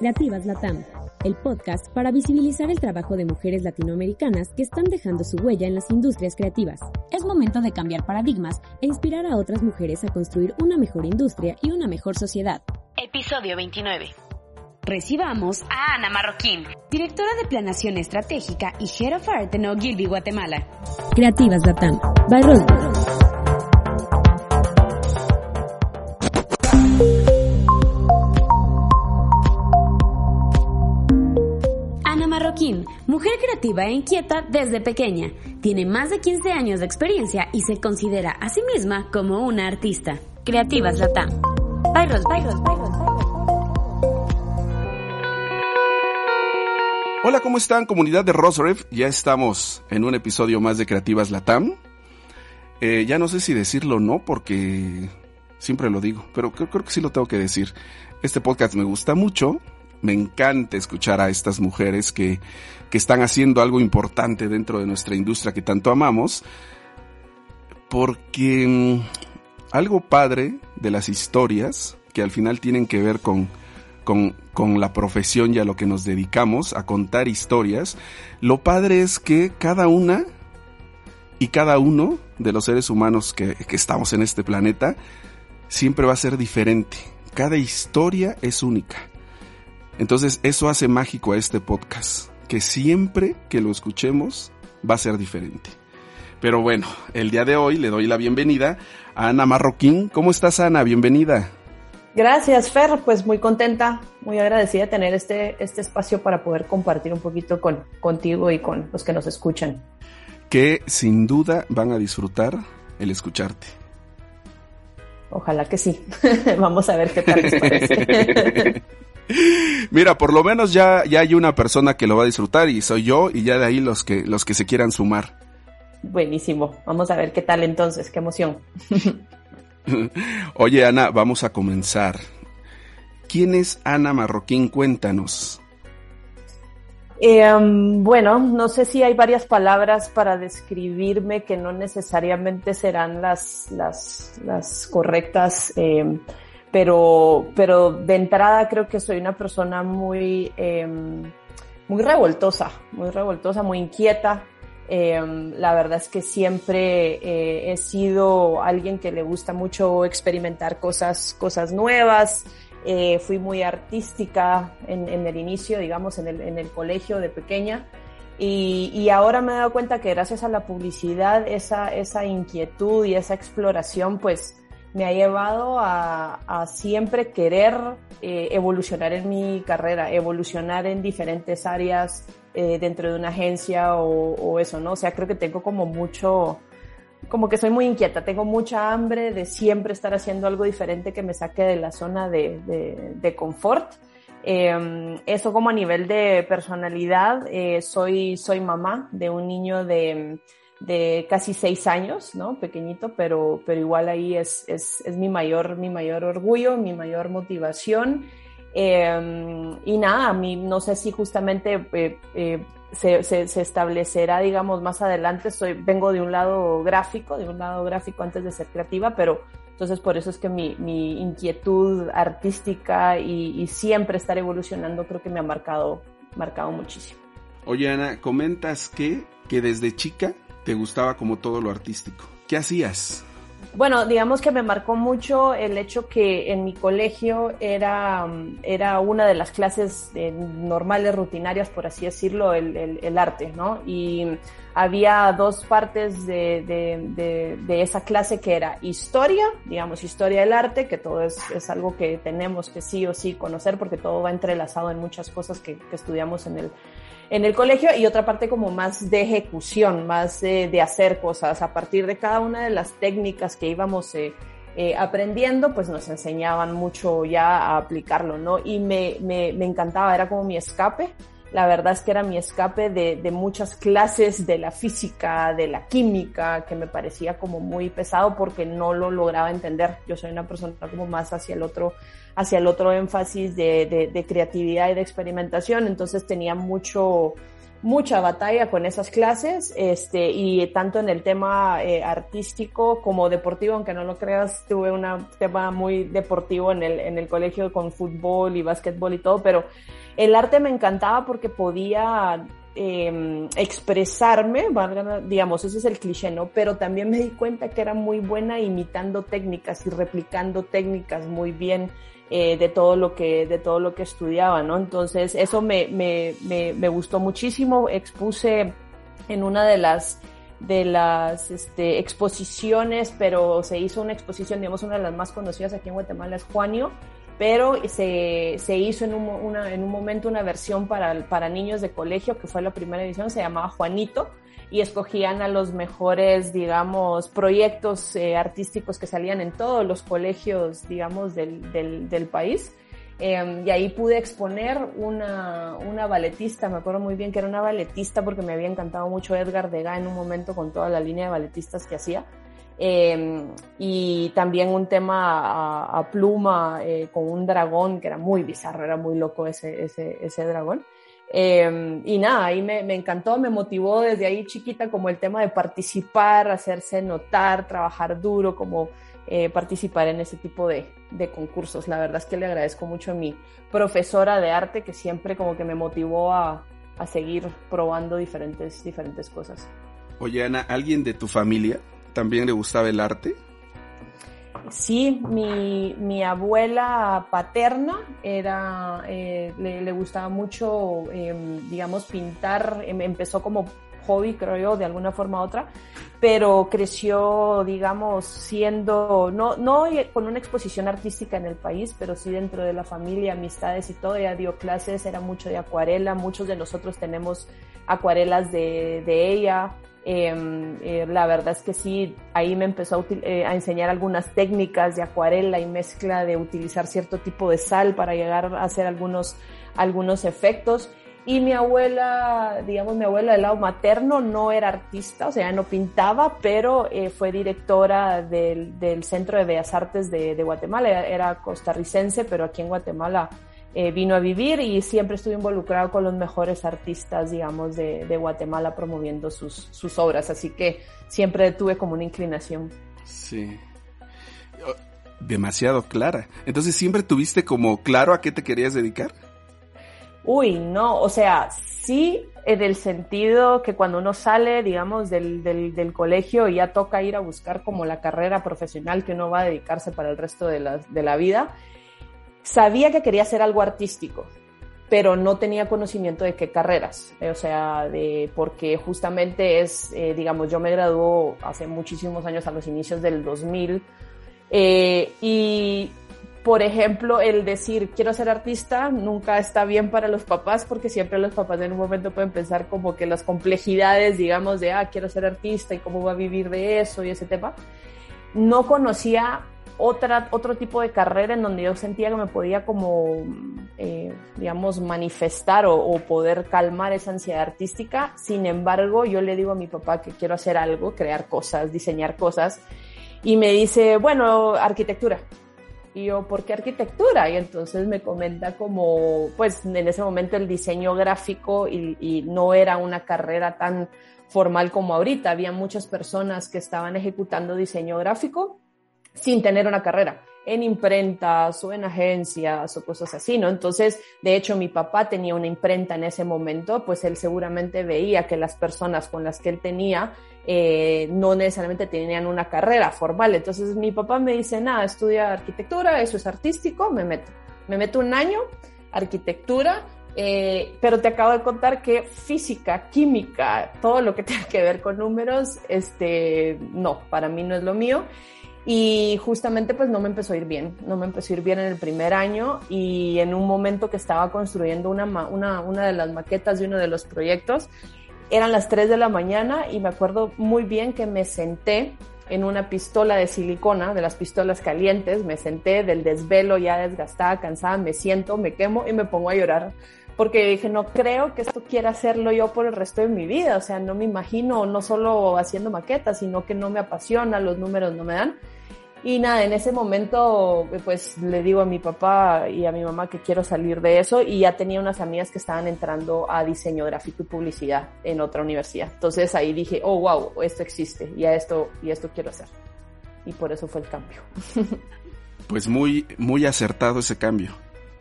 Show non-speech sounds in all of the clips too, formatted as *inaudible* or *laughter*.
Creativas Latam, el podcast para visibilizar el trabajo de mujeres latinoamericanas que están dejando su huella en las industrias creativas. Es momento de cambiar paradigmas e inspirar a otras mujeres a construir una mejor industria y una mejor sociedad. Episodio 29. Recibamos a Ana Marroquín, directora de Planación Estratégica y Head of Art en Ogilvy, Guatemala. Creativas Latam, by. Mujer creativa e inquieta desde pequeña. Tiene más de 15 años de experiencia y se considera a sí misma como una artista. Creativas Latam. Hola, ¿cómo están, comunidad de Rosrev? Ya estamos en un episodio más de Creativas Latam. Eh, ya no sé si decirlo o no, porque siempre lo digo, pero creo que sí lo tengo que decir. Este podcast me gusta mucho, me encanta escuchar a estas mujeres que, que están haciendo algo importante dentro de nuestra industria que tanto amamos, porque mm, algo padre de las historias, que al final tienen que ver con, con, con, la profesión y a lo que nos dedicamos, a contar historias, lo padre es que cada una y cada uno de los seres humanos que, que estamos en este planeta siempre va a ser diferente. Cada historia es única. Entonces eso hace mágico a este podcast, que siempre que lo escuchemos va a ser diferente. Pero bueno, el día de hoy le doy la bienvenida a Ana Marroquín. ¿Cómo estás Ana? Bienvenida. Gracias Fer, pues muy contenta, muy agradecida de tener este, este espacio para poder compartir un poquito con, contigo y con los que nos escuchan. Que sin duda van a disfrutar el escucharte. Ojalá que sí. *laughs* Vamos a ver qué tal les parece. *laughs* Mira, por lo menos ya, ya hay una persona que lo va a disfrutar y soy yo y ya de ahí los que, los que se quieran sumar. Buenísimo. Vamos a ver qué tal entonces, qué emoción. *laughs* Oye, Ana, vamos a comenzar. ¿Quién es Ana Marroquín? Cuéntanos. Eh, bueno, no sé si hay varias palabras para describirme que no necesariamente serán las, las, las correctas. Eh, pero, pero de entrada creo que soy una persona muy, em, muy revoltosa, muy revoltosa, muy inquieta. Em, la verdad es que siempre eh, he sido alguien que le gusta mucho experimentar cosas, cosas nuevas. Eh, fui muy artística en, en, el inicio, digamos, en el, en el colegio de pequeña. Y, y, ahora me he dado cuenta que gracias a la publicidad, esa, esa inquietud y esa exploración, pues me ha llevado a, siempre querer eh, evolucionar en mi carrera, evolucionar en diferentes áreas eh, dentro de una agencia o, eso, ¿no? O sea, creo que tengo como mucho, como que soy muy inquieta, tengo mucha hambre de siempre estar haciendo algo diferente que me saque de la zona de, de, confort. Em, eso como a nivel de personalidad, eh, soy, soy mamá de un niño de de casi seis años, ¿no? Pequeñito, pero, pero igual ahí es, es, es mi, mayor, mi mayor orgullo, mi mayor motivación. Eh, y nada, a mí no sé si justamente eh, eh, se, se, se, establecerá, digamos, más adelante. Soy, vengo de un lado gráfico, de un lado gráfico antes de ser creativa, pero entonces por eso es que mi, mi inquietud artística y, y, siempre estar evolucionando creo que me ha marcado, marcado muchísimo. Oye, Ana, comentas que, que desde chica te gustaba como todo lo artístico. ¿Qué hacías? Bueno, digamos que me marcó mucho el hecho que en mi colegio era, era una de las clases eh, normales, rutinarias, por así decirlo, el, el, arte, ¿no? Y había dos partes de, de, de, esa clase que era historia, digamos, historia del arte, que todo es, es, algo que tenemos que sí o sí conocer porque todo va entrelazado en muchas cosas que estudiamos en el, en el colegio y otra parte como más de ejecución, más de hacer cosas a partir de cada una de las técnicas que íbamos eh, eh, aprendiendo, pues nos enseñaban mucho ya a aplicarlo, ¿no? Y me, me, me encantaba, era como mi escape. La verdad es que era mi escape de, de, muchas clases de la física, de la química, que me parecía como muy pesado porque no lo lograba entender. Yo soy una persona como más hacia el otro, hacia el otro énfasis de, de, de creatividad y de experimentación. Entonces tenía mucho, mucha batalla con esas clases, este, y tanto en el tema eh, artístico como deportivo, aunque no lo creas, tuve un tema muy deportivo en el, en el colegio con fútbol y básquetbol y todo, pero el arte me encantaba porque podía eh, expresarme, digamos, ese es el cliché, ¿no? Pero también me di cuenta que era muy buena imitando técnicas y replicando técnicas muy bien eh, de todo lo que, de todo lo que estudiaba, ¿no? Entonces, eso me, me, me, me gustó muchísimo. Expuse en una de las, de las este, exposiciones, pero se hizo una exposición, digamos, una de las más conocidas aquí en Guatemala es Juanio, pero se, se hizo en un, en un momento una versión para, para niños de colegio, que fue la primera edición, se llamaba Juanito, y escogían a los mejores, digamos, proyectos eh, artísticos que salían en todos los colegios, digamos, del, del, país. Eh, y ahí pude exponer una, una balletista, me acuerdo muy bien que era una balletista porque me había encantado mucho Edgar Degas en un momento con toda la línea de balletistas que hacía. Eh, y también un tema a, a pluma eh, con un dragón que era muy bizarro, era muy loco ese, ese, ese dragón. Eh, y nada, ahí me, me, encantó, me motivó desde ahí chiquita como el tema de participar, hacerse notar, trabajar duro, como eh, participar en ese tipo de, de, concursos. La verdad es que le agradezco mucho a mi profesora de arte que siempre como que me motivó a, a seguir probando diferentes, diferentes cosas. Oye, Ana, ¿alguien de tu familia también le gustaba el arte? Sí, mi, mi abuela paterna era, eh, le, le, gustaba mucho, eh, digamos, pintar, em, empezó como hobby, creo yo, de alguna forma u otra, pero creció, digamos, siendo, no, no con una exposición artística en el país, pero sí dentro de la familia, amistades y todo, ella dio clases, era mucho de acuarela, muchos de nosotros tenemos acuarelas de, de ella, eh, eh, la verdad es que sí, ahí me empezó a, eh, a, enseñar algunas técnicas de acuarela y mezcla de utilizar cierto tipo de sal para llegar a hacer algunos, algunos efectos. Y mi abuela, digamos, mi abuela del lado materno no era artista, o sea, no pintaba, pero eh, fue directora del, del, Centro de Bellas Artes de, de Guatemala. Era, era costarricense, pero aquí en Guatemala eh, vino a vivir y siempre estuve involucrado con los mejores artistas, digamos, de, de Guatemala promoviendo sus, sus, obras, así que siempre tuve como una inclinación. Sí. Demasiado clara. Entonces, ¿siempre tuviste como claro a qué te querías dedicar? Uy, no, o sea, sí en el sentido que cuando uno sale, digamos, del, del, del, colegio y ya toca ir a buscar como la carrera profesional que uno va a dedicarse para el resto de la, de la vida, sabía que quería hacer algo artístico, pero no tenía conocimiento de qué carreras, o sea, de, porque justamente es, eh, digamos, yo me graduó hace muchísimos años, a los inicios del 2000, eh, y por ejemplo, el decir quiero ser artista nunca está bien para los papás porque siempre los papás en un momento pueden pensar como que las complejidades, digamos, de, ah, quiero ser artista y cómo va a vivir de eso y ese tema. No conocía otra, otro tipo de carrera en donde yo sentía que me podía como, eh, digamos, manifestar o, poder calmar esa ansiedad artística. Sin embargo, yo le digo a mi papá que quiero hacer algo, crear cosas, diseñar cosas. Y me dice, bueno, arquitectura. Y yo, ¿por qué arquitectura? Y entonces me comenta como, pues en ese momento el diseño gráfico y, y, no era una carrera tan formal como ahorita. Había muchas personas que estaban ejecutando diseño gráfico sin tener una carrera en imprentas o en agencias o cosas así, ¿no? Entonces, de hecho, mi papá tenía una imprenta en ese momento, pues él seguramente veía que las personas con las que él tenía eh, no necesariamente tenían una carrera formal. Entonces, mi papá me dice, nada, estudia arquitectura, eso es artístico, me meto. Me meto un año, arquitectura, eh, pero te acabo de contar que física, química, todo lo que *laughs* tenga que ver con números, este, no, para mí no es lo mío. Y justamente pues no me empezó a ir bien, no me empezó a ir bien en el primer año y en un momento que estaba construyendo una, una, una de las maquetas de uno de los proyectos, eran las 3 de la mañana y me acuerdo muy bien que me senté en una pistola de silicona, de las pistolas calientes, me senté del desvelo ya desgastada, cansada, me siento, me quemo y me pongo a llorar porque dije, no creo que esto quiera hacerlo yo por el resto de mi vida, o sea, no me imagino no solo haciendo maquetas, sino que no me apasiona, los números no me dan. Y nada, en ese momento, pues le digo a mi papá y a mi mamá que quiero salir de eso y ya tenía unas amigas que estaban entrando a diseño gráfico y publicidad en otra universidad. Entonces ahí dije, oh, wow, esto existe y esto, y esto quiero hacer. Y por eso fue el cambio. *laughs* Pues muy, muy acertado ese cambio.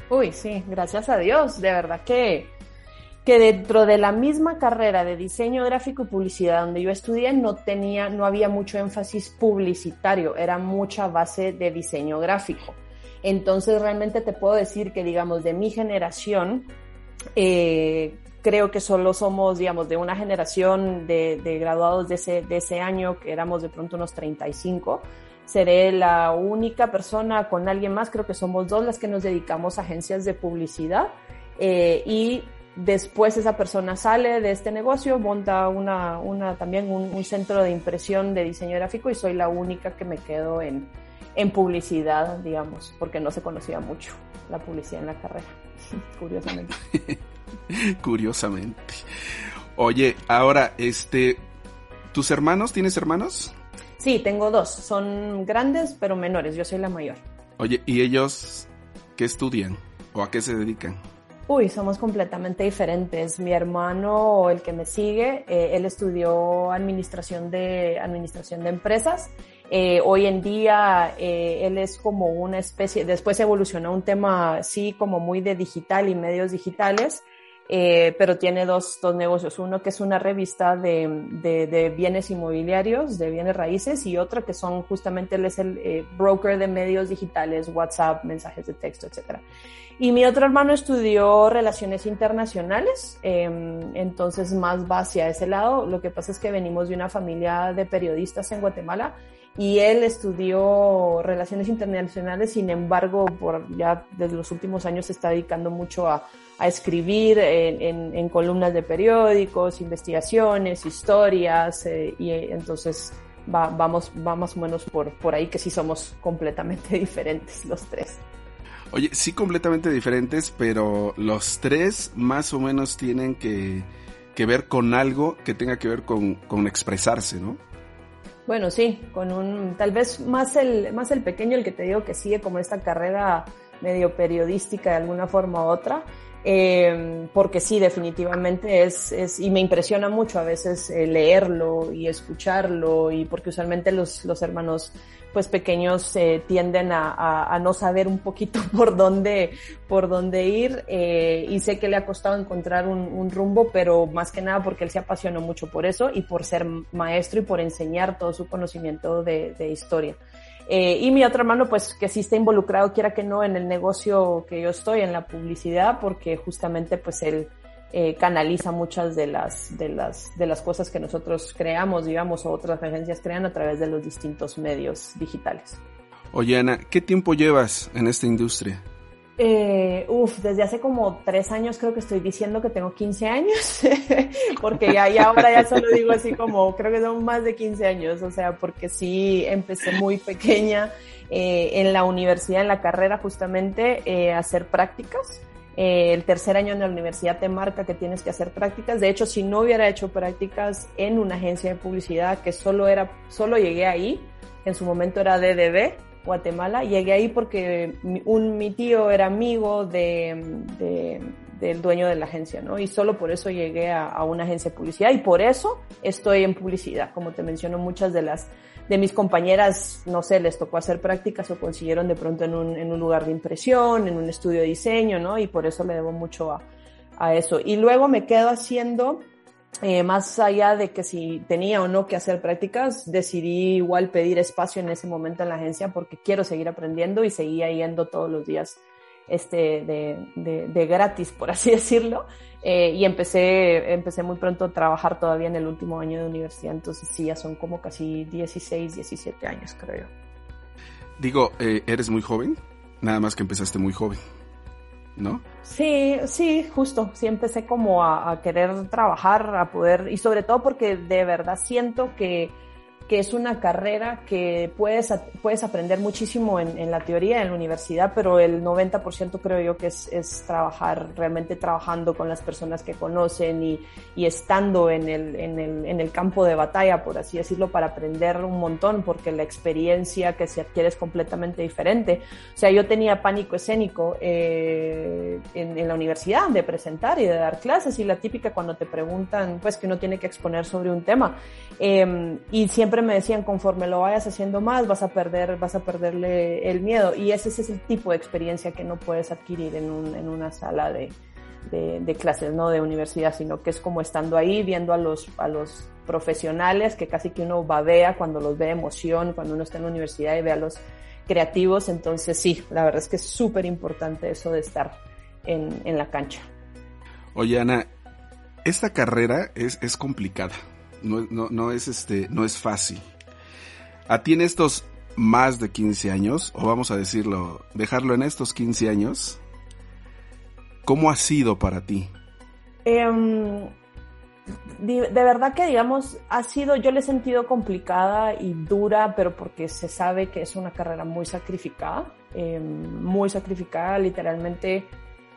Uy, sí, gracias a Dios, de verdad que, que dentro de la misma carrera de diseño gráfico y publicidad donde yo estudié no tenía, no había mucho énfasis publicitario, era mucha base de diseño gráfico. Entonces realmente te puedo decir que digamos de mi generación, eh, creo que solo somos, digamos, de una generación de, de graduados de ese, de ese año, que éramos de pronto unos 35, seré la única persona con alguien más, creo que somos dos las que nos dedicamos a agencias de publicidad eh, y después esa persona sale de este negocio, monta una, una también un, centro de impresión de diseño gráfico y soy la única que me quedo en, en publicidad, digamos, porque no se conocía mucho la publicidad en la carrera, *laughs* curiosamente. *laughs* curiosamente. Oye, ahora, este, ¿tus hermanos, tienes hermanos? Sí, tengo dos. Son grandes, pero menores. Yo soy la mayor. Oye, ¿y ellos qué estudian? ¿O a qué se dedican? Uy, somos completamente diferentes. Mi hermano, el que me sigue, eh, él estudió administración de, administración de empresas. Eh, hoy en día eh, él es como una especie, después evolucionó un tema sí como muy de digital y medios digitales eh, pero tiene dos, dos, negocios. Uno que es una revista de, de, de, bienes inmobiliarios, de bienes raíces, y otro que son justamente él es el eh, broker de medios digitales, WhatsApp, mensajes de texto, etc. Y mi otro hermano estudió relaciones internacionales, eh, entonces más va hacia ese lado. Lo que pasa es que venimos de una familia de periodistas en Guatemala y él estudió relaciones internacionales, sin embargo, por ya desde los últimos años se está dedicando mucho a a escribir en, columnas de periódicos, investigaciones, historias, eh, y entonces va, vamos, va más o menos por, por ahí que sí somos completamente *laughs* diferentes los tres. Oye, sí completamente diferentes, pero los tres más o menos tienen que, que ver con algo que tenga que ver con, con, expresarse, ¿no? Bueno, sí, con un, tal vez más el, más el pequeño, el que te digo que sigue como esta carrera medio periodística de alguna forma u otra, eh, porque sí, definitivamente es, es, y me impresiona mucho a veces eh, leerlo y escucharlo, y porque usualmente los, los hermanos pues pequeños eh, tienden a, a, a, no saber un poquito *laughs* por dónde, por dónde ir, eh, y sé que le ha costado encontrar un, un, rumbo, pero más que nada porque él se apasionó mucho por eso y por ser maestro y por enseñar todo su conocimiento de, de historia. Eh, y mi otro hermano, pues que sí está involucrado, quiera que no, en el negocio que yo estoy, en la publicidad, porque justamente pues él eh, canaliza muchas de las, de, las, de las cosas que nosotros creamos, digamos, o otras agencias crean a través de los distintos medios digitales. Oye, Ana, ¿qué tiempo llevas en esta industria? Eh, uf, desde hace como tres años creo que estoy diciendo que tengo 15 años, *laughs* porque ya, ya ahora ya solo digo así como, creo que son más de 15 años, o sea, porque sí empecé muy pequeña eh, en la universidad, en la carrera justamente, eh, a hacer prácticas. Eh, el tercer año en la universidad te marca que tienes que hacer prácticas. De hecho, si no hubiera hecho prácticas en una agencia de publicidad, que solo era, solo llegué ahí, en su momento era DDB, Guatemala. Llegué ahí porque mi, un, mi tío era amigo de, de, del dueño de la agencia, ¿no? Y solo por eso llegué a, a, una agencia de publicidad y por eso estoy en publicidad. Como te menciono, muchas de las de mis compañeras, no sé, les tocó hacer prácticas o consiguieron de pronto en un, en un lugar de impresión, en un estudio de diseño, ¿no? Y por eso le debo mucho a, a eso. Y luego me quedo haciendo eh, más allá de que si tenía o no que hacer prácticas, decidí igual pedir espacio en ese momento en la agencia porque quiero seguir aprendiendo y seguía yendo todos los días este, de, de, de gratis, por así *laughs* decirlo. Eh, y empecé, empecé muy pronto a trabajar todavía en el último año de universidad, entonces sí, ya son como casi 16, 17 años, creo yo. Digo, eh, eres muy joven, nada más que empezaste muy joven. ¿no? Sí, sí, justo. Sí empecé como a, a, querer trabajar, a poder, y sobre todo porque de verdad siento que que es una carrera que puedes, puedes aprender muchísimo en, en la teoría, en la universidad, pero el 90% creo yo que es, es, trabajar, realmente trabajando con las personas que conocen y, y estando en el, en, el, en el campo de batalla, por así decirlo, para aprender un montón, porque la experiencia que se adquiere es completamente diferente. O sea, yo tenía pánico escénico eh, en, la universidad de presentar y de dar clases y la típica cuando te preguntan, pues que uno tiene que exponer sobre un tema. Eh, y siempre me decían, conforme lo vayas haciendo más, vas a perder, vas a perderle el miedo. Y ese, es el tipo de experiencia que no puedes adquirir en, un, en una sala de, clases, no de universidad, sino que es como estando ahí viendo a los, a los profesionales que casi que uno babea cuando los ve emoción, cuando uno está en la universidad y ve a los creativos. Entonces sí, la verdad es que es súper importante eso de estar en, la cancha. Oye, Ana, esta carrera es complicada no, no, no es este, no es fácil. A ti en estos más de 15 años, o vamos a decirlo, dejarlo en estos 15 años, ¿cómo ha sido para ti? Eh, de, verdad que, digamos, ha sido, yo le he sentido complicada y dura, pero porque se sabe que es una carrera muy sacrificada, eh, muy sacrificada, literalmente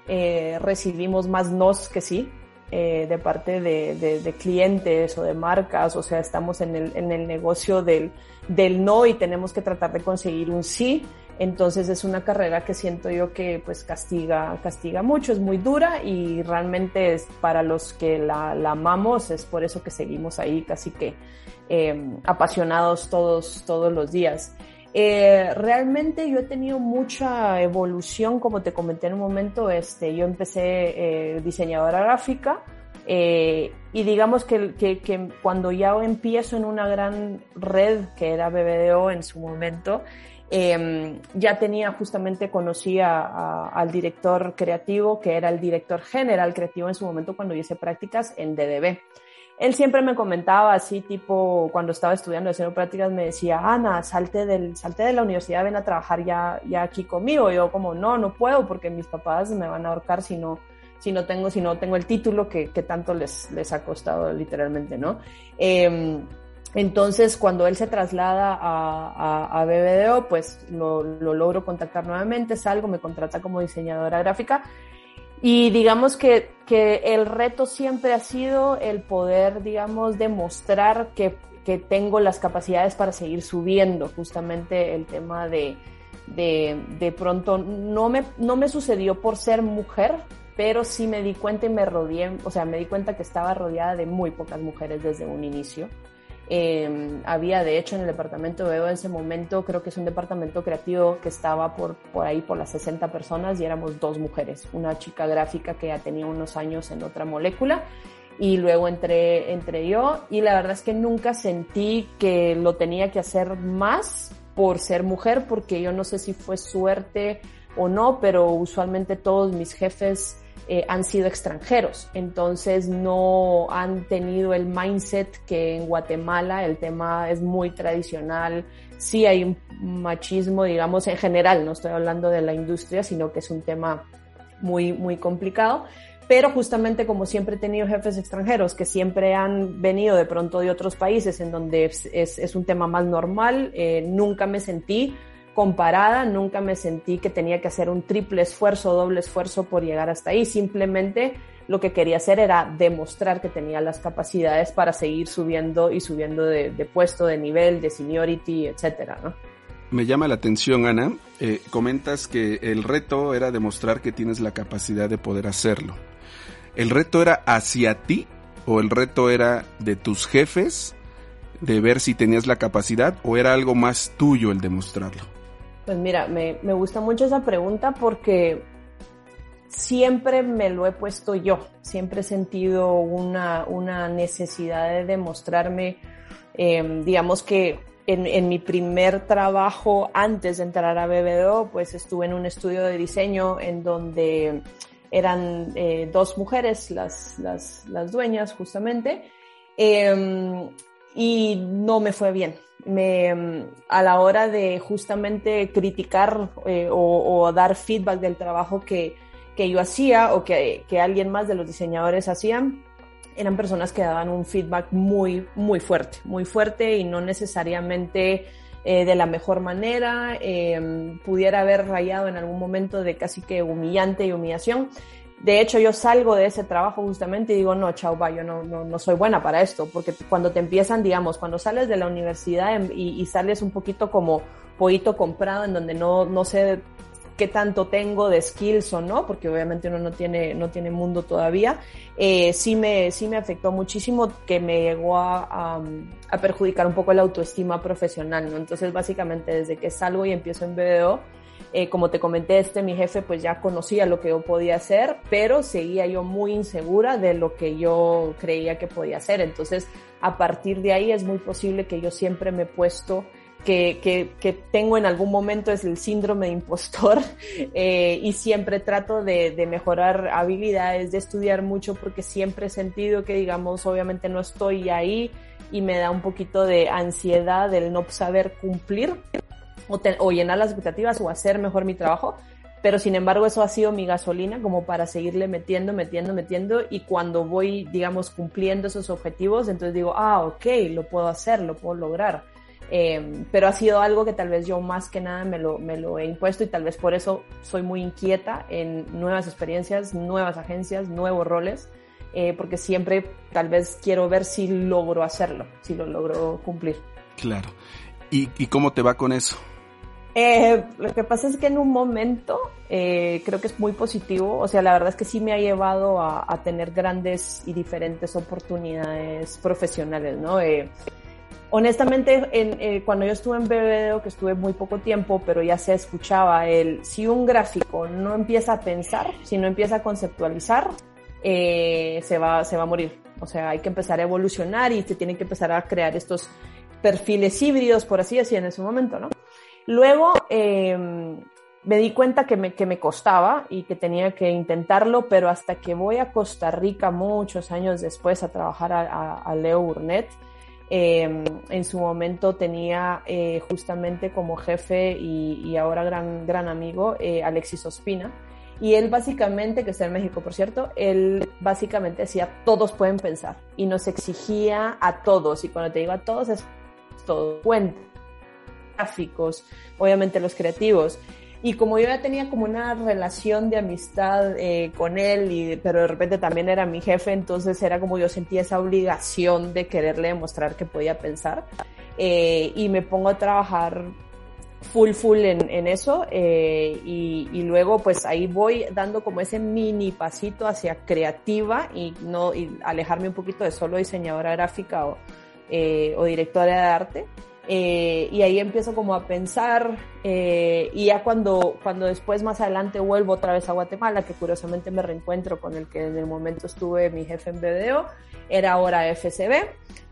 eh, recibimos más nos que sí eh, de parte de, de, de, clientes o de marcas, o sea, estamos en el, en el negocio del, del no y tenemos que tratar de conseguir un sí. Entonces es una carrera que siento yo que pues castiga, castiga mucho, es muy dura y realmente es para los que la, la amamos, es por eso que seguimos ahí casi que eh, apasionados todos, todos los días. Eh, realmente yo he tenido mucha evolución, como te comenté en un momento, este, yo empecé eh, diseñadora gráfica eh, y digamos que, que, que, cuando ya empiezo en una gran red que era BBDO en su momento, eh, ya tenía justamente, conocía a, al director creativo, que era el director general creativo en su momento cuando hice prácticas en DDB él siempre me comentaba así, tipo, cuando estaba estudiando haciendo prácticas, me decía, Ana, salte, del, salte de la universidad, ven a trabajar ya, ya aquí conmigo. Yo como, no, no puedo porque mis papás me van a ahorcar si no, si no tengo, si no tengo el título que, que tanto les, les ha costado literalmente, ¿no? Eh, entonces, cuando él se traslada a, BBDO, pues lo, logro contactar nuevamente, salgo, me contrata como diseñadora gráfica y digamos que, que el reto siempre ha sido el poder, digamos, demostrar que, que tengo las capacidades para seguir subiendo, justamente el tema de, de, de pronto, no me, no me sucedió por ser mujer, pero sí me di cuenta y me rodeé, o sea, me di cuenta que estaba rodeada de muy pocas mujeres desde un inicio. Eh, había, de hecho, en el departamento de Evo en ese momento, creo que es un departamento creativo que estaba por, por ahí por las 60 personas y éramos dos mujeres. Una chica gráfica que ya tenía unos años en otra molécula y luego entré, entré yo y la verdad es que nunca sentí que lo tenía que hacer más por ser mujer porque yo no sé si fue suerte o no, pero usualmente todos mis jefes eh, han sido extranjeros, entonces no han tenido el mindset que en Guatemala el tema es muy tradicional, sí hay un machismo, digamos, en general, no estoy hablando de la industria, sino que es un tema muy, muy complicado. Pero justamente como siempre he tenido jefes extranjeros que siempre han venido de pronto de otros países en donde es, es, es un tema más normal, eh, nunca me sentí comparada, nunca me sentí que tenía que hacer un triple esfuerzo, doble esfuerzo por llegar hasta ahí. Simplemente lo que quería hacer era demostrar que tenía las capacidades para seguir subiendo y subiendo de, de puesto, de nivel, de seniority, etcétera, ¿no? Me llama la atención, Ana. Eh, comentas que el reto era demostrar que tienes la capacidad de poder hacerlo. ¿El reto era hacia ti o el reto era de tus jefes de ver si tenías la capacidad o era algo más tuyo el demostrarlo? Pues mira, me, me, gusta mucho esa pregunta porque siempre me lo he puesto yo, siempre he sentido una, una necesidad de demostrarme, eh, digamos que en, en, mi primer trabajo antes de entrar a BBDO, pues estuve en un estudio de diseño en donde eran eh, dos mujeres las, las, las dueñas justamente. Eh, y no me fue bien. Me, a la hora de justamente criticar eh, o, dar feedback del trabajo que, que yo hacía o que, que, alguien más de los diseñadores hacían, eran personas que daban un feedback muy, muy fuerte, muy fuerte y no necesariamente eh, de la mejor manera, eh, pudiera haber rayado en algún momento de casi que humillante y humillación. De hecho, yo salgo de ese trabajo justamente y digo, no, chao, va, yo no, no, no soy buena para esto, porque cuando te empiezan, digamos, cuando sales de la universidad y, y sales un poquito como poquito comprado, en donde no, no sé qué tanto tengo de skills o no, porque obviamente uno no tiene, no tiene mundo todavía, eh, sí, me, sí me afectó muchísimo que me llegó a, a, perjudicar un poco la autoestima profesional, ¿no? Entonces, básicamente, desde que salgo y empiezo en BDO, eh, como te comenté, este mi jefe pues ya conocía lo que yo podía hacer, pero seguía yo muy insegura de lo que yo creía que podía hacer. Entonces, a partir de ahí es muy posible que yo siempre me he puesto que, que, tengo en algún momento es el síndrome de impostor *laughs* eh, y siempre trato de, de, mejorar habilidades, de estudiar mucho porque siempre he sentido que, digamos, obviamente no estoy ahí y me da un poquito de ansiedad el no saber cumplir o, te, o llenar las expectativas o hacer mejor mi trabajo. Pero sin embargo eso ha sido mi gasolina como para seguirle metiendo, metiendo, metiendo y cuando voy, digamos, cumpliendo esos objetivos, entonces digo, ah, ok, lo puedo hacer, lo puedo lograr. Eh, pero ha sido algo que tal vez yo más que nada me lo, me lo he impuesto y tal vez por eso soy muy inquieta en nuevas experiencias, nuevas agencias, nuevos roles, eh, porque siempre tal vez quiero ver si logro hacerlo, si lo logro cumplir. Claro. ¿Y, y cómo te va con eso? Eh, lo que pasa es que en un momento eh, creo que es muy positivo, o sea, la verdad es que sí me ha llevado a, tener grandes y diferentes oportunidades profesionales, ¿no? Eh, honestamente, en, eh, cuando yo estuve en BBDO, que estuve muy poco tiempo, pero ya se escuchaba el, si un gráfico no empieza a pensar, si no empieza a conceptualizar, eh, se, va, se va a morir. O sea, hay que empezar a evolucionar y se tienen que empezar a crear estos perfiles híbridos, por así decir, en ese momento, ¿no? Luego eh, me di cuenta que me, que me costaba y que tenía que intentarlo, pero hasta que voy a Costa Rica muchos años después a trabajar a, Leo Burnett, eh, en su momento tenía eh, justamente como jefe y, y, ahora gran, gran amigo eh, Alexis Ospina. Y él básicamente, que está en México por cierto, él básicamente decía, todos pueden pensar y nos exigía a todos. Y cuando te digo a todos es todo, cuenta gráficos, obviamente los creativos. Y como yo ya tenía como una relación de amistad eh, con él, y, pero de repente también era mi jefe, entonces era como yo sentía esa obligación de quererle demostrar que podía pensar. Eh, y me pongo a trabajar full, full en, eso. Eh, y, luego pues ahí voy dando como ese mini pasito hacia creativa y no y alejarme un poquito de solo diseñadora gráfica o, o directora de arte. Eh, y ahí empiezo como a pensar eh, y ya cuando, cuando después más adelante vuelvo otra vez a Guatemala, que curiosamente me reencuentro con el que en el momento estuve mi jefe en BDO, era ahora FCB,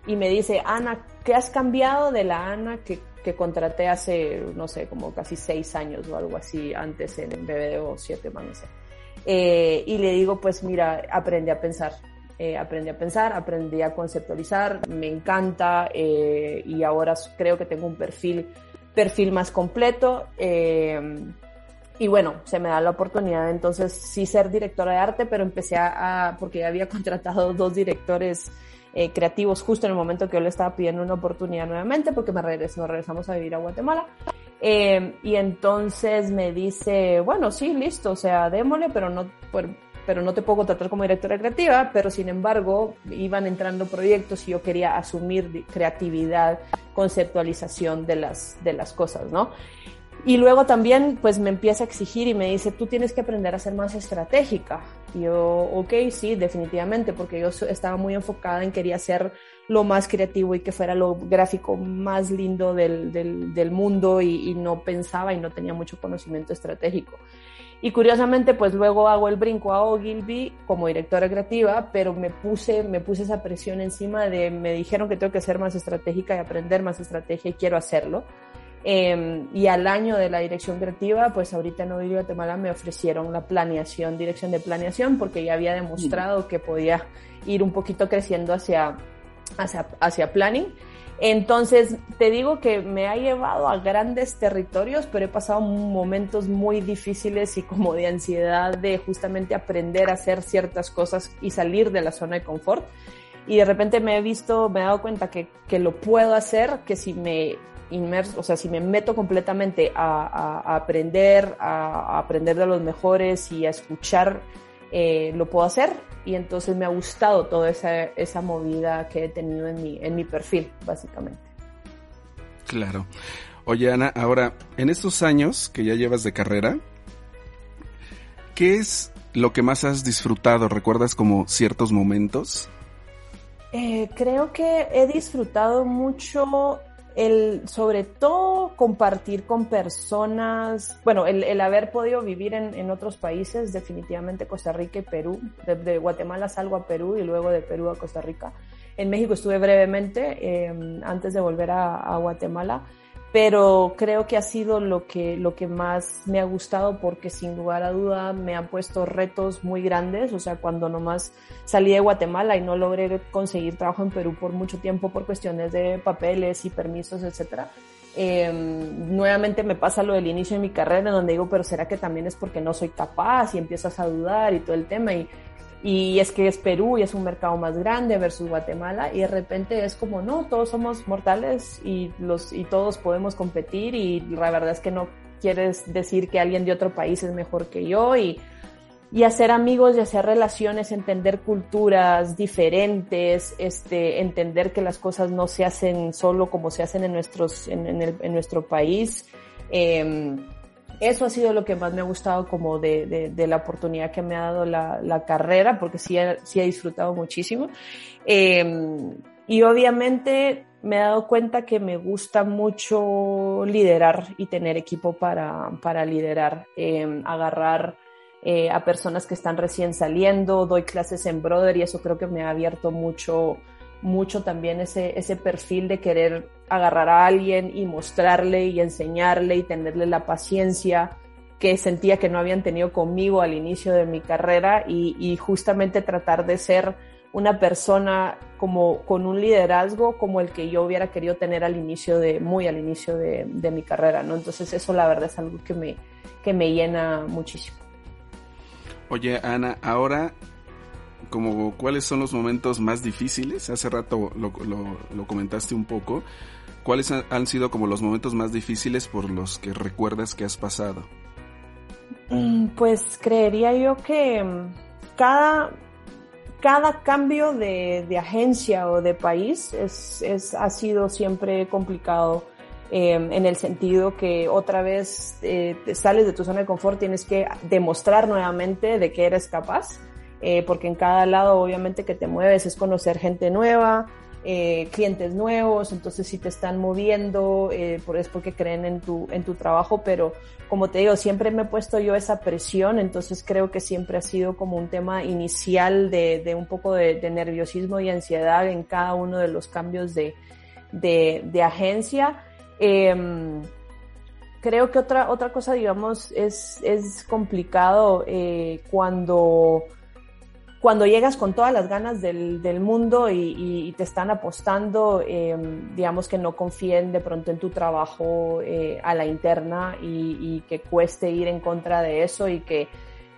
y me dice, Ana, ¿qué has cambiado de la Ana que, que contraté hace, no sé, como casi seis años o algo así antes en BDO, siete más, no sé? Eh, y le digo, pues mira, aprende a pensar, eh, aprendí a pensar, aprendí a conceptualizar, me encanta eh, y ahora creo que tengo un perfil, perfil más completo. Eh, y bueno, se me da la oportunidad entonces sí ser directora de arte, pero empecé a, porque ya había *laughs* contratado dos directores eh, creativos justo en el momento que yo le estaba pidiendo una oportunidad nuevamente porque me regreso, regresamos a vivir a Guatemala. Eh, y entonces me dice, bueno, sí, listo, o sea, démosle, pero no, por, pero no te puedo contratar como directora creativa, pero sin embargo iban entrando proyectos y yo quería asumir creatividad, conceptualización de las, de las cosas, ¿no? Y luego también pues me empieza a exigir y me dice, tú tienes que aprender a ser más estratégica. Yo, ok, sí, definitivamente, porque yo estaba muy enfocada en quería ser lo más creativo y que fuera lo gráfico más lindo del, del, mundo y no pensaba y no tenía mucho conocimiento estratégico. Y curiosamente, pues luego hago el brinco a Ogilvy como directora creativa, pero me puse, me puse esa presión encima de, me dijeron que tengo que ser más estratégica y aprender más estrategia y quiero hacerlo. Eh, y al año de la dirección creativa, pues ahorita en Ogilvy Guatemala me ofrecieron la planeación, dirección de planeación, porque ya había demostrado que podía ir un poquito creciendo hacia, hacia, hacia planning. Entonces, te digo que me ha llevado a grandes territorios, pero he pasado momentos muy difíciles y como de ansiedad de justamente aprender a hacer ciertas cosas y salir de la zona de confort. Y de repente me he visto, me he dado cuenta que, que lo puedo hacer, que si me inmerso, o sea, si me meto completamente a, aprender, a, aprender de los mejores y a escuchar, eh, lo puedo hacer y entonces me ha gustado toda esa, esa movida que he tenido en mi, en mi perfil, básicamente. Claro. Oye, Ana, ahora, en estos años que ya llevas de carrera, ¿qué es lo que más has disfrutado? ¿Recuerdas como ciertos momentos? Eh, creo que he disfrutado mucho el sobre todo compartir con personas, bueno, el, el haber podido vivir en, otros países, definitivamente Costa Rica y Perú, de, Guatemala salgo a Perú y luego de Perú a Costa Rica. En México estuve brevemente eh, antes de volver a Guatemala pero creo que ha sido lo que, lo que más me ha gustado porque sin lugar a duda me han puesto retos muy grandes, o sea, cuando nomás salí de Guatemala y no logré conseguir trabajo en Perú por mucho tiempo por cuestiones de papeles y permisos, etcétera. Eh, nuevamente me pasa lo del inicio de mi carrera, donde digo, pero será que también es porque no soy capaz y empiezas a dudar y todo el tema y y es que es Perú y es un mercado más grande versus Guatemala y de repente es como no todos somos mortales y los y todos podemos competir y la verdad es que no quieres decir que alguien de otro país es mejor que yo y y hacer amigos y hacer relaciones, entender culturas diferentes, este, entender que las cosas no se hacen solo como se hacen en nuestros, en, en, nuestro país. Eh, eso ha sido lo que más me ha gustado como de, de, la oportunidad que me ha dado la, la carrera, porque sí, sí he disfrutado muchísimo. Eh, y obviamente me he dado cuenta que me gusta mucho liderar y tener equipo para, para liderar, eh, agarrar eh, a personas que están recién saliendo, doy clases en Brother y eso creo que me ha abierto mucho mucho también ese, ese perfil de querer agarrar a alguien y mostrarle y enseñarle y tenerle la paciencia que sentía que no habían tenido conmigo al inicio de mi carrera y, justamente tratar de ser una persona como con un liderazgo como el que yo hubiera querido tener al inicio de, muy al inicio de, de mi carrera, ¿no? Entonces eso la verdad es algo que me, que me llena muchísimo. Oye, Ana, ahora como cuáles son los momentos más difíciles. Hace rato lo, lo, lo comentaste un poco. ¿Cuáles han sido como los momentos más difíciles por los que recuerdas que has pasado? Mm, pues creería yo que mm, cada, cada cambio de, de agencia o de país es, es, ha sido siempre complicado. Eh, en el sentido que otra vez eh, sales de tu zona de confort, tienes que demostrar nuevamente de que eres capaz eh, porque en cada lado obviamente que te mueves es conocer gente nueva, eh, clientes nuevos, entonces si te están moviendo eh, es porque creen en tu, en tu trabajo, pero como te digo, siempre me he puesto yo esa presión, entonces creo que siempre ha sido como un tema inicial de, de un poco de, nerviosismo y ansiedad en cada uno de los cambios de, de, agencia. Eh, creo que otra, otra cosa, digamos, es, es complicado eh, cuando cuando llegas con todas las ganas del, del mundo y, te están apostando, eh, digamos que no confíen de pronto en tu trabajo eh, a la interna y, que cueste ir en contra de eso y que,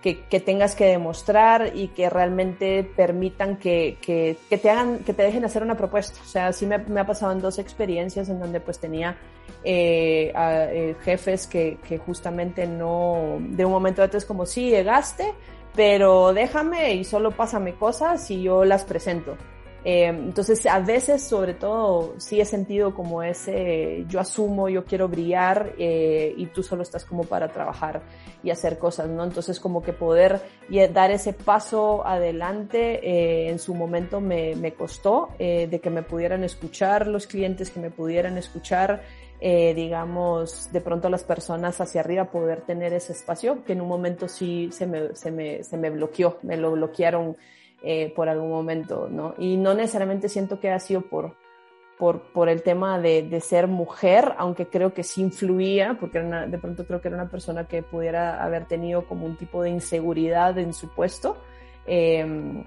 que, tengas que demostrar y que realmente permitan que, que, te hagan, que te dejen hacer una propuesta. O sea, sí me, ha pasado en dos experiencias en donde pues tenía eh, eh, jefes que, que justamente no, de un momento a otro es como, sí, llegaste, pero déjame y solo pásame cosas y yo las presento. Eh, entonces, a veces, sobre todo, sí he sentido como ese, yo asumo, yo quiero brillar eh, y tú solo estás como para trabajar y hacer cosas, ¿no? Entonces, como que poder dar ese paso adelante eh, en su momento me, me costó, eh, de que me pudieran escuchar los clientes, que me pudieran escuchar eh, digamos, de pronto las personas hacia arriba poder tener ese espacio, que en un momento sí se me, se me, se me bloqueó, me lo bloquearon eh, por algún momento, ¿no? Y no necesariamente siento que ha sido por, por, por el tema de, de, ser mujer, aunque creo que sí influía, porque una, de pronto creo que era una persona que pudiera haber tenido como un tipo de inseguridad en su puesto. Eh,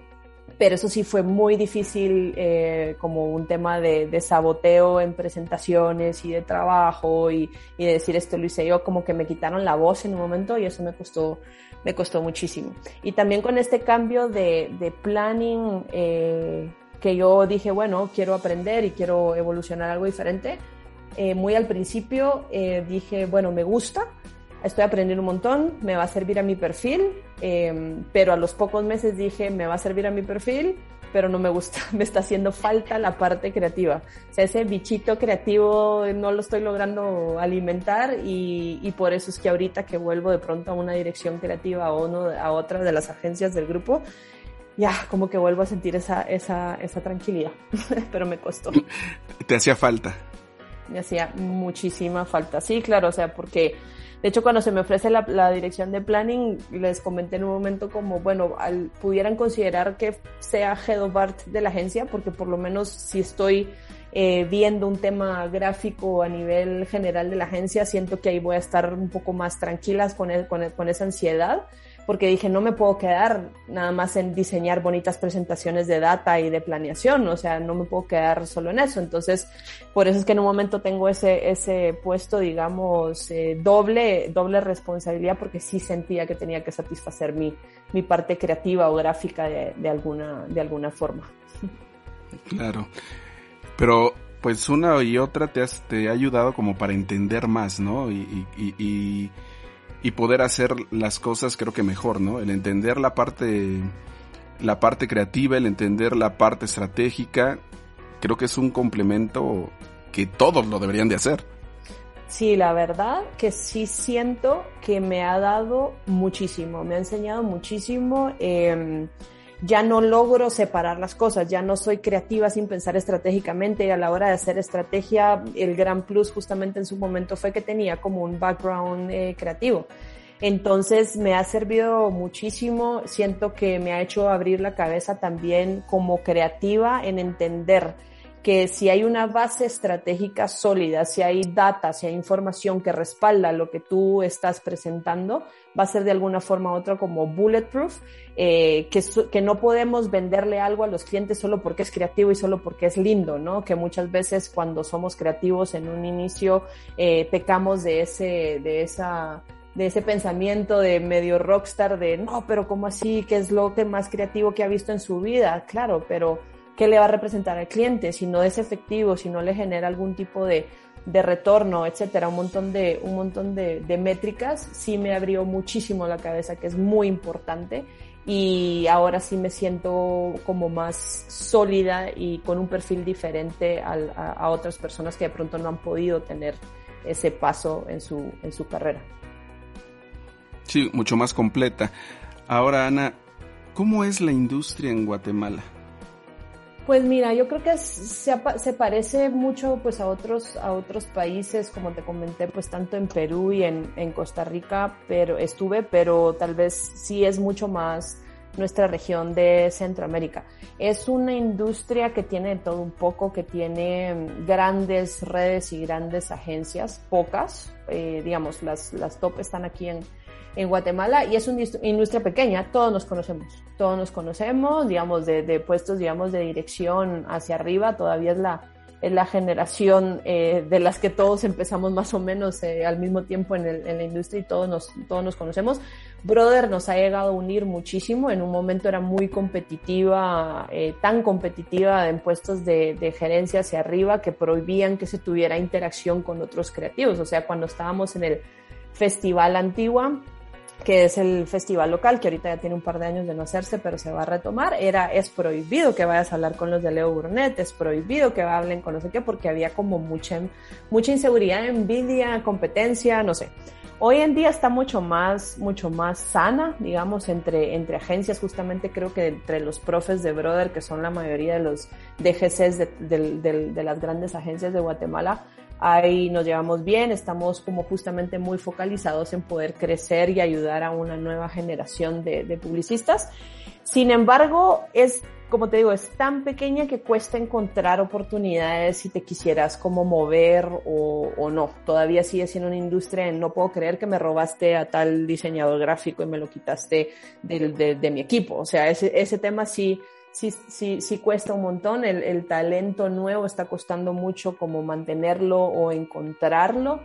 pero eso sí fue muy difícil eh, como un tema de, de, saboteo en presentaciones y de trabajo y, y, de decir esto lo hice yo, como que me quitaron la voz en un momento y eso me costó, me costó muchísimo. Y también con este cambio de, de planning, eh, que yo dije, bueno, quiero aprender y quiero evolucionar algo diferente, eh, muy al principio dije, bueno, me gusta, estoy aprendiendo un montón, me va a servir a mi perfil, eh, pero a los pocos meses dije, me va a servir a mi perfil, pero no me gusta, *laughs* me está haciendo falta la parte creativa. O sea, ese bichito creativo no lo estoy logrando alimentar y, y por eso es que ahorita que vuelvo de pronto a una dirección creativa o uno, a otra de las agencias del grupo, ya como que vuelvo a sentir esa, esa, esa tranquilidad, *laughs* pero me costó. ¿Te hacía falta? Me hacía muchísima falta, sí, claro, o sea, porque de hecho cuando se me ofrece la, la dirección de planning, les comenté en un momento como, bueno, al, pudieran considerar que sea head of art de la agencia, porque por lo menos si estoy eh, viendo un tema gráfico a nivel general de la agencia, siento que ahí voy a estar un poco más tranquilas con, con, el, con esa ansiedad porque dije, no me puedo quedar nada más en diseñar bonitas presentaciones de data y de planeación, o sea, no me puedo quedar solo en eso. Entonces, por eso es que en un momento tengo ese, ese puesto, digamos, eh, doble, doble responsabilidad, porque sí sentía que tenía que satisfacer mi, mi parte creativa o gráfica de, de alguna, de alguna forma. Claro. Pero pues una y otra te, has, te ha ayudado como para entender más, ¿no? Y, y, y, y poder hacer las cosas creo que mejor, ¿no? El entender la parte, la parte creativa, el entender la parte estratégica, creo que es un complemento que todos lo deberían de hacer. Sí, la verdad que sí siento que me ha dado muchísimo, me ha enseñado muchísimo. Eh, ya no logro separar las cosas, ya no soy creativa sin pensar estratégicamente y a la hora de hacer estrategia, el gran plus justamente en su momento fue que tenía como un background eh, creativo. Entonces me ha servido muchísimo, siento que me ha hecho abrir la cabeza también como creativa en entender que si hay una base estratégica sólida, si hay data, si hay información que respalda lo que tú estás presentando, va a ser de alguna forma u otra como bulletproof, eh, que, que no podemos venderle algo a los clientes solo porque es creativo y solo porque es lindo, ¿no? Que muchas veces cuando somos creativos en un inicio eh, pecamos de ese, de esa de ese pensamiento de medio rockstar de no, pero ¿cómo así? ¿Qué es lo que más creativo que ha visto en su vida? Claro, pero qué le va a representar al cliente, si no es efectivo, si no le genera algún tipo de, de retorno, etcétera, un montón de, un montón de, métricas, sí me abrió muchísimo la cabeza, que es muy importante. Y ahora sí me siento como más sólida y con un perfil diferente a, a, a otras personas que de pronto no han podido tener ese paso en su, en su carrera. Sí, mucho más completa. Ahora, Ana, ¿cómo es la industria en Guatemala? Pues mira, yo creo que se, se, parece mucho pues a otros, a otros países, como te comenté, pues tanto en Perú y en, en Costa Rica, pero estuve, pero tal vez sí es mucho más nuestra región de Centroamérica. Es una industria que tiene todo un poco, que tiene grandes redes y grandes agencias, pocas, eh, digamos, las, las top están aquí en, en Guatemala y es una industria pequeña, todos nos conocemos, todos nos conocemos, digamos, de, de puestos, digamos, de dirección hacia arriba, todavía es la, es la generación eh, de las que todos empezamos más o menos eh, al mismo tiempo en, el, en, la industria y todos nos, todos nos conocemos. Brother nos ha llegado a unir muchísimo, en un momento era muy competitiva, eh, tan competitiva en puestos de, de gerencia hacia arriba que prohibían que se tuviera interacción con otros creativos, o sea, cuando estábamos en el Festival Antigua, que es el festival local, que ahorita ya tiene un par de años de no hacerse, pero se va a retomar, era, es prohibido que vayas a hablar con los de Leo Burnett, es prohibido que hablen con no sé qué, porque había como mucha, mucha inseguridad, envidia, competencia, no sé. Hoy en día está mucho más, mucho más sana, digamos, entre, entre agencias, justamente creo que entre los profes de Brother, que son la mayoría de los DGCs de, de, de, las grandes agencias de Guatemala, ahí nos llevamos bien, estamos como justamente muy focalizados en poder crecer y ayudar a una nueva generación de, de, publicistas. Sin embargo, es, como te digo, es tan pequeña que cuesta encontrar oportunidades si te quisieras como mover o, o no. Todavía sigue siendo una industria en no puedo creer que me robaste a tal diseñador gráfico y me lo quitaste de, de, de mi equipo. O sea, ese, ese tema sí, sí, sí, sí cuesta un montón, el, el, talento nuevo está costando mucho como mantenerlo o encontrarlo,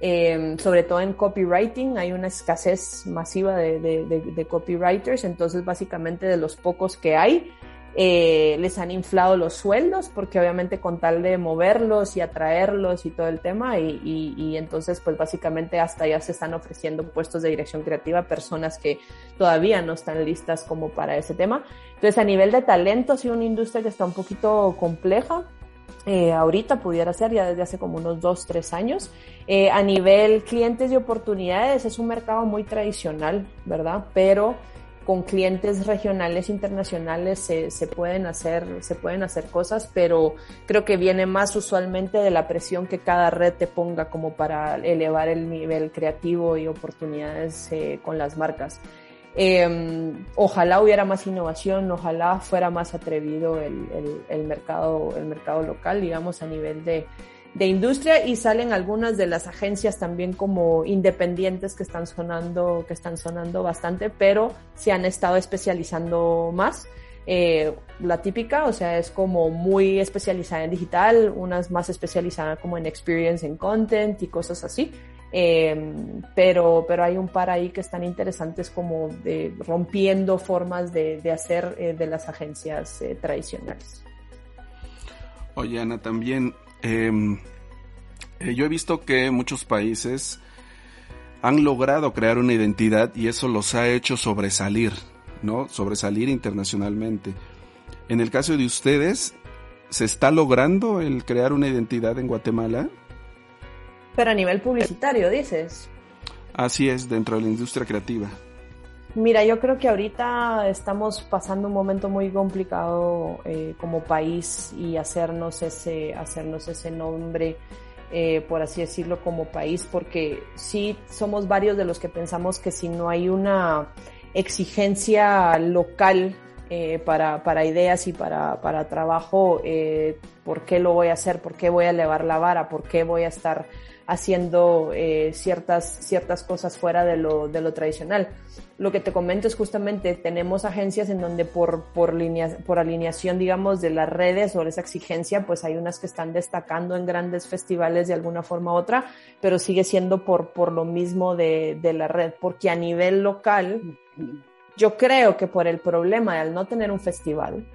eh, sobre todo en copywriting, hay una escasez masiva de, de, de, de, copywriters, entonces básicamente de los pocos que hay, eh, les han inflado los sueldos, porque obviamente con tal de moverlos y atraerlos y todo el tema, y, y, y, entonces pues básicamente hasta ya se están ofreciendo puestos de dirección creativa a personas que todavía no están listas como para ese tema. Entonces a nivel de talento ha sido una industria que está un poquito compleja. Eh, ahorita pudiera ser ya desde hace como unos dos, tres años. Eh, a nivel clientes y oportunidades es un mercado muy tradicional, ¿verdad? Pero con clientes regionales, internacionales, se, se, pueden hacer, se pueden hacer cosas, pero creo que viene más usualmente de la presión que cada red te ponga como para elevar el nivel creativo y oportunidades eh, con las marcas. Eh, ojalá hubiera más innovación, ojalá fuera más atrevido el, el, mercado, el mercado local, digamos, a nivel de, de industria y salen algunas de las agencias también como independientes que están sonando, que están sonando bastante, pero se han estado especializando más. Eh, la típica, o sea, es como muy especializada en digital, unas más especializadas como en experience en content y cosas así. Eh, pero, pero hay un par ahí que están interesantes como de rompiendo formas de, de hacer eh, de las agencias eh, tradicionales. Oye, Ana, también eh, eh, yo he visto que muchos países han logrado crear una identidad y eso los ha hecho sobresalir, ¿no? Sobresalir internacionalmente. En el caso de ustedes, ¿se está logrando el crear una identidad en Guatemala? Pero a nivel publicitario, dices. Así es, dentro de la industria creativa. Mira, yo creo que ahorita estamos pasando un momento muy complicado eh, como país y hacernos ese, hacernos ese nombre, eh, por así decirlo, como país, porque sí somos varios de los que pensamos que si no hay una exigencia local eh, para, para, ideas y para, para trabajo, eh, ¿por qué lo voy a hacer? ¿Por qué voy a elevar la vara? ¿Por qué voy a estar haciendo eh, ciertas, ciertas cosas fuera de lo, de lo tradicional? Lo que te comento es justamente, tenemos agencias en donde por, por, linea, por alineación, digamos, de las redes o esa exigencia, pues hay unas que están destacando en grandes festivales de alguna forma u otra, pero sigue siendo por, por lo mismo de, de la red, porque a nivel local, yo creo que por el problema de al no tener un festival,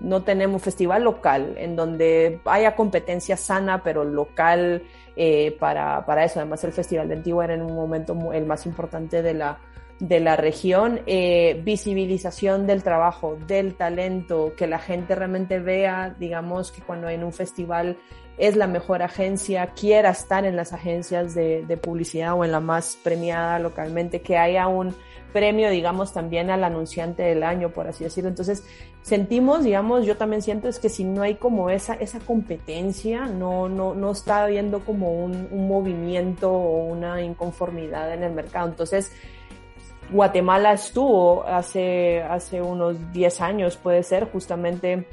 no tenemos festival local en donde haya competencia sana, pero local eh, para, para eso. Además, el Festival de Antigua era en un momento el más importante de la, de la región, eh, visibilización del trabajo, del talento, que la gente realmente vea, digamos, que cuando en un festival es la mejor agencia, quiera estar en las agencias de, de publicidad o en la más premiada localmente, que haya un premio, digamos, también al anunciante del año, por así decirlo. Entonces, sentimos, digamos, yo también siento es que si no hay como esa, esa competencia, no, no, no está habiendo como un, un movimiento o una inconformidad en el mercado. Entonces, Guatemala estuvo hace, hace unos 10 años, puede ser, justamente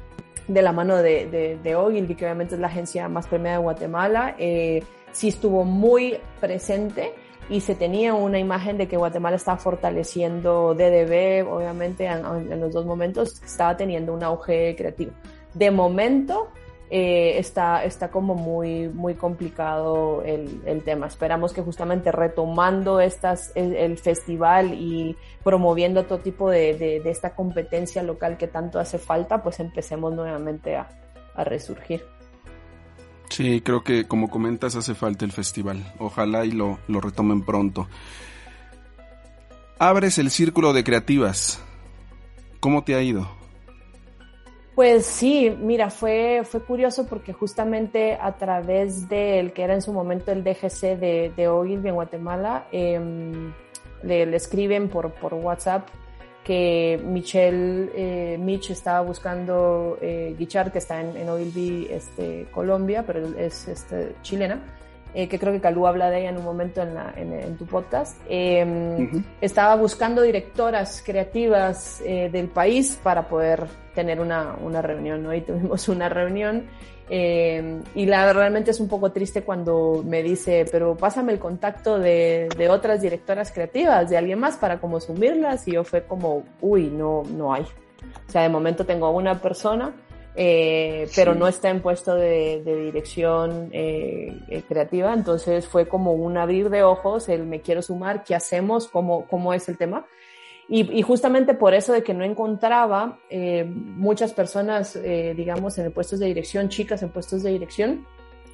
de la mano de, de, de Ogilvy, que obviamente es la agencia más premiada de Guatemala. Eh, sí estuvo muy presente y se tenía una imagen de que Guatemala estaba fortaleciendo DDB, obviamente en, en los dos momentos estaba teniendo un auge creativo. De momento eh, está, está como muy, muy complicado el, el, tema. Esperamos que justamente retomando estas, el, festival y promoviendo todo tipo de, de, de, esta competencia local que tanto hace falta, pues empecemos nuevamente a, a resurgir. Sí, creo que como comentas hace falta el festival. Ojalá y lo, lo retomen pronto. Abres el círculo de creativas. ¿Cómo te ha ido? Pues sí, mira, fue, fue curioso porque justamente a través del que era en su momento el DGC de, de Ogilvy en Guatemala, eh, le, le, escriben por, por WhatsApp que Michelle, eh, Mitch estaba buscando eh, Guichard, que está en, en Ogilvy, este, Colombia, pero es este, chilena, eh, que creo que Calú habla de ella en un momento en, la, en, en tu podcast. Eh, uh -huh. Estaba buscando directoras creativas eh, del país para poder tener una, una reunión, ¿no? Y tuvimos una reunión eh, y la realmente es un poco triste cuando me dice, pero pásame el contacto de, de, otras directoras creativas, de alguien más para como sumirlas. Y yo fue como, uy, no, no hay. O sea, de momento tengo una persona, eh, pero no está en puesto de, dirección eh, eh, creativa, entonces fue como un abrir de ojos, el me quiero sumar, ¿qué hacemos? ¿Cómo, cómo es el tema? Y, justamente por eso de que no encontraba muchas personas, digamos, en puestos de dirección, chicas en puestos de dirección,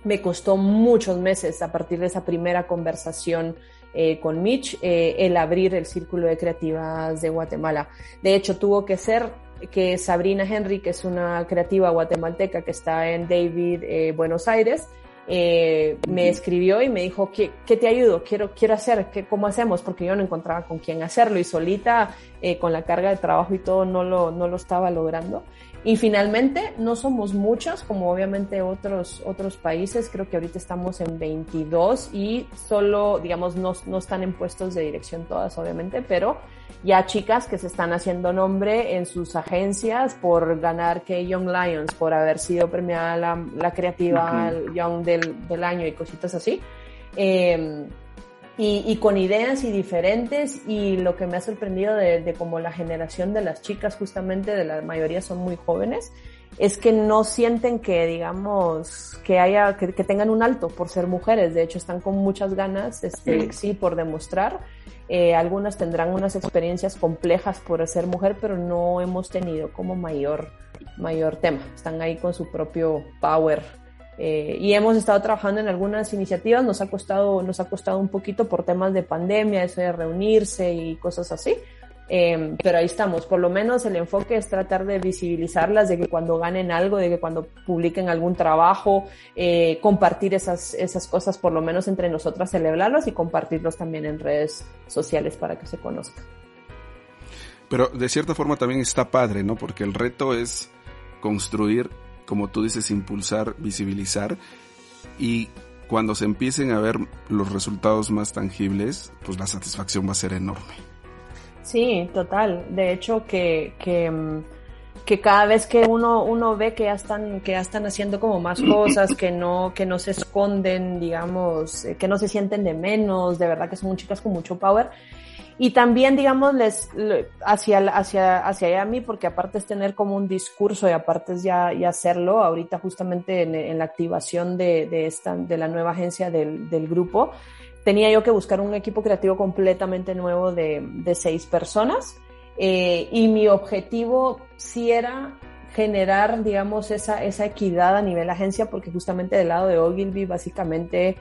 me costó muchos meses a partir de esa primera conversación con Mitch, el abrir el círculo de creativas de Guatemala. De hecho, tuvo que ser que Sabrina Henry, que es una creativa guatemalteca que está en David, eh, Buenos Aires, eh, me escribió y me dijo, ¿qué, qué te ayudo? Quiero, quiero hacer, ¿qué, ¿cómo hacemos? Porque yo no encontraba con quién hacerlo y solita, eh, con la carga de trabajo y todo, no lo, no lo estaba logrando. Y finalmente, no somos muchas, como obviamente otros, otros países, creo que ahorita estamos en 22 y solo, digamos, no, no están en puestos de dirección todas, obviamente, pero ya chicas que se están haciendo nombre en sus agencias por ganar que Young Lions, por haber sido premiada la, la creativa Young del, del, año y cositas así. Eh, y, y, con ideas y diferentes y lo que me ha sorprendido de, de como la generación de las chicas justamente de la mayoría son muy jóvenes es que no sienten que digamos que haya que, que tengan un alto por ser mujeres de hecho están con muchas ganas este sí por demostrar eh, algunas tendrán unas experiencias complejas por ser mujer, pero no hemos tenido como mayor, mayor tema. Están ahí con su propio power. Eh, y hemos estado trabajando en algunas iniciativas, nos ha costado, nos ha costado un poquito por temas de pandemia, eso de reunirse y cosas así, Em, pero ahí estamos, por lo menos el enfoque es tratar de visibilizarlas, de que cuando ganen algo, de que cuando publiquen algún trabajo, eh, compartir esas, esas cosas, por lo menos entre nosotras, celebrarlas y compartirlos también en redes sociales para que se conozcan. Pero de cierta forma también está padre, ¿no? Porque el reto es construir, como tú dices, impulsar, visibilizar y cuando se empiecen a ver los resultados más tangibles, pues la satisfacción va a ser enorme. Sí, total. De hecho, que, que, mm, cada vez que uno, uno ve que ya están, que ya están haciendo como más cosas, que no, que no se esconden, digamos, eh, que no se sienten de menos, de verdad que son chicas con mucho power. Y también, digamos, les, hacia, hacia, hacia mí, porque aparte es tener como un discurso y aparte es ya, ya hacerlo, ahorita justamente en, en la activación de, de esta, de la nueva agencia del, del grupo, tenía yo que buscar un equipo creativo completamente nuevo de, de seis personas eh, y mi objetivo sí era generar, digamos, esa, esa equidad a nivel agencia porque justamente del lado de Ogilvy básicamente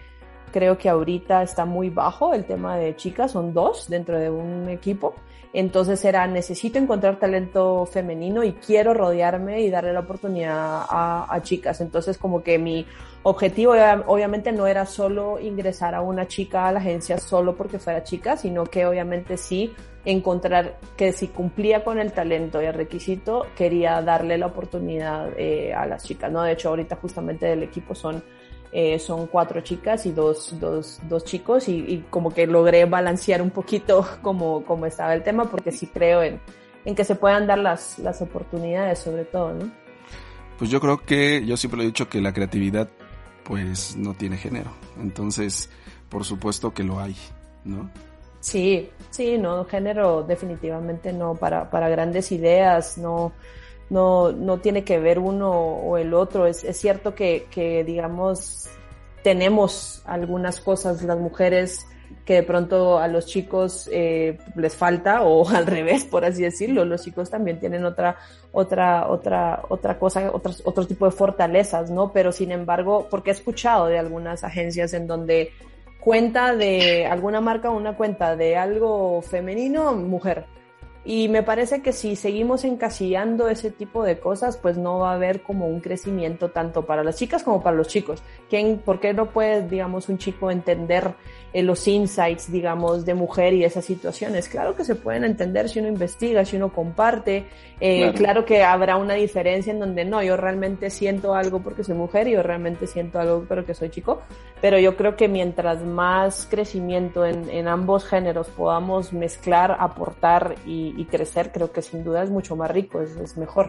creo que ahorita está muy bajo el tema de chicas, son dos dentro de un equipo. Entonces era, necesito encontrar talento femenino y quiero rodearme y darle la oportunidad a, chicas. Entonces como que mi objetivo obviamente no era solo ingresar a una chica a la agencia solo porque fuera chica, sino que obviamente sí encontrar que si cumplía con el talento y el requisito, quería darle la oportunidad eh, a las chicas, ¿no? De hecho, ahorita justamente del equipo son, eh, son cuatro chicas y dos, dos, dos chicos y, y, como que logré balancear un poquito *laughs* como, como estaba el tema porque sí creo en, en que se puedan dar las, las oportunidades sobre todo, ¿no? Pues yo creo que, yo siempre he dicho que la creatividad pues no tiene género. Entonces, por supuesto que lo hay, ¿no? Sí, sí, no, género definitivamente no, para, para grandes ideas, no, no, no tiene que ver uno o el otro. Es, es cierto que, que, digamos, tenemos algunas cosas las mujeres que de pronto a los chicos eh, les falta o *laughs* al revés, por así decirlo. Los chicos también tienen otra, otra, otra, otra cosa, otros, otro tipo de fortalezas, ¿no? Pero sin embargo, porque he escuchado de algunas agencias en donde cuenta de alguna marca una cuenta de algo femenino, mujer y me parece que si seguimos encasillando ese tipo de cosas, pues no va a haber como un crecimiento tanto para las chicas como para los chicos. ¿Quién, ¿Por qué no puede, digamos, un chico entender eh, los insights, digamos, de mujer y esas situaciones? Claro que se pueden entender si uno investiga, si uno comparte. Eh, claro. claro. que habrá una diferencia en donde no, yo realmente siento algo porque soy mujer y yo realmente siento algo porque soy chico. Pero yo creo que mientras más crecimiento en, en ambos géneros podamos mezclar, aportar y y crecer, creo que sin duda es mucho más rico, es, es mejor.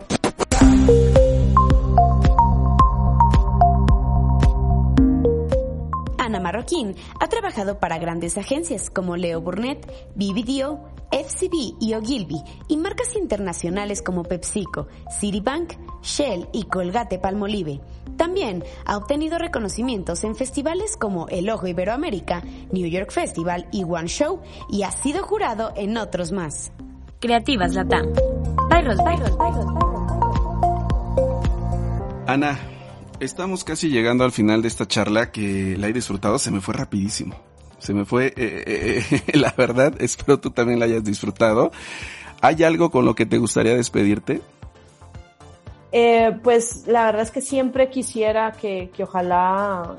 Marroquín ha trabajado para grandes agencias como Leo Burnett, BBDO, FCB y Ogilvy y marcas internacionales como PepsiCo, Citibank, Shell y Colgate Palmolive. También ha obtenido reconocimientos en festivales como El Ojo Iberoamérica, New York Festival y One Show y ha sido jurado en otros más. Creativas Latam. Ana, estamos casi llegando al final de esta charla que la he disfrutado, se me fue rapidísimo. Se me fue, eh, eh, eh, *laughs* la verdad, espero tú también la hayas disfrutado. ¿Hay algo con lo que te gustaría despedirte? Eh, pues la verdad es que siempre quisiera que, que ojalá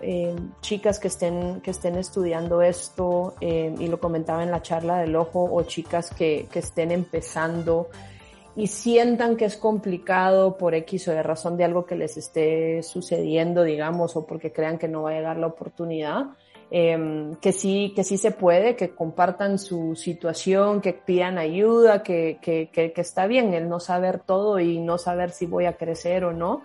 chicas que estén, que estén estudiando esto, y lo comentaba en la charla del ojo, o chicas que, que estén empezando y sientan que es complicado por X o de razón de algo que les esté sucediendo, digamos, o porque crean que no va a llegar la oportunidad, eh, que sí, que sí se puede, que compartan su situación, que pidan ayuda, que, que, que, que, está bien el no saber todo y no saber si voy a crecer o no,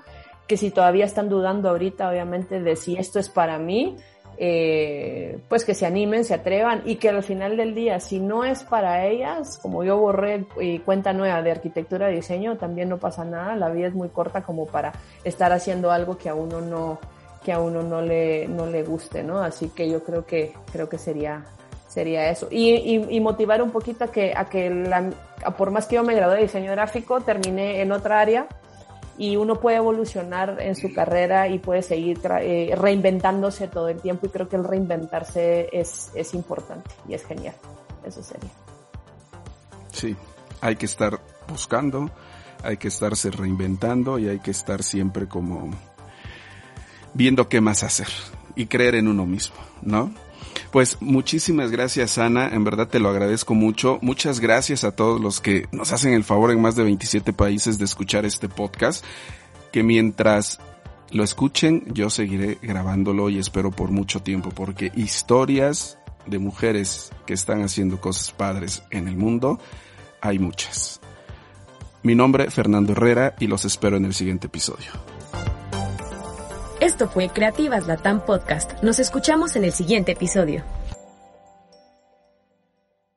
que si todavía están dudando ahorita, obviamente, de si esto es para mí, eh, pues que se animen, se atrevan y que al final del día, si no es para ellas, como yo borré eh, cuenta nueva de arquitectura y diseño, también no pasa nada, la vida es muy corta como para estar haciendo algo que a uno no, que a uno no le, no le guste, ¿no? Así que yo creo que, creo que sería, sería eso. Y, y, y motivar un poquito a que, a que la, por más que yo me gradué de diseño gráfico, terminé en otra área y uno puede evolucionar en su carrera y puede seguir eh, reinventándose todo el tiempo y creo que el reinventarse es, es importante y es genial. Eso sería. Sí, hay que estar buscando, hay que estarse reinventando y hay que estar siempre como viendo qué más hacer y creer en uno mismo, ¿no? Pues muchísimas gracias Ana, en verdad te lo agradezco mucho. Muchas gracias a todos los que nos hacen el favor en más de 27 países de escuchar este podcast, que mientras lo escuchen yo seguiré grabándolo y espero por mucho tiempo, porque historias de mujeres que están haciendo cosas padres en el mundo hay muchas. Mi nombre Fernando Herrera y los espero en el siguiente episodio. Esto fue Creativas Latam Podcast. Nos escuchamos en el siguiente episodio.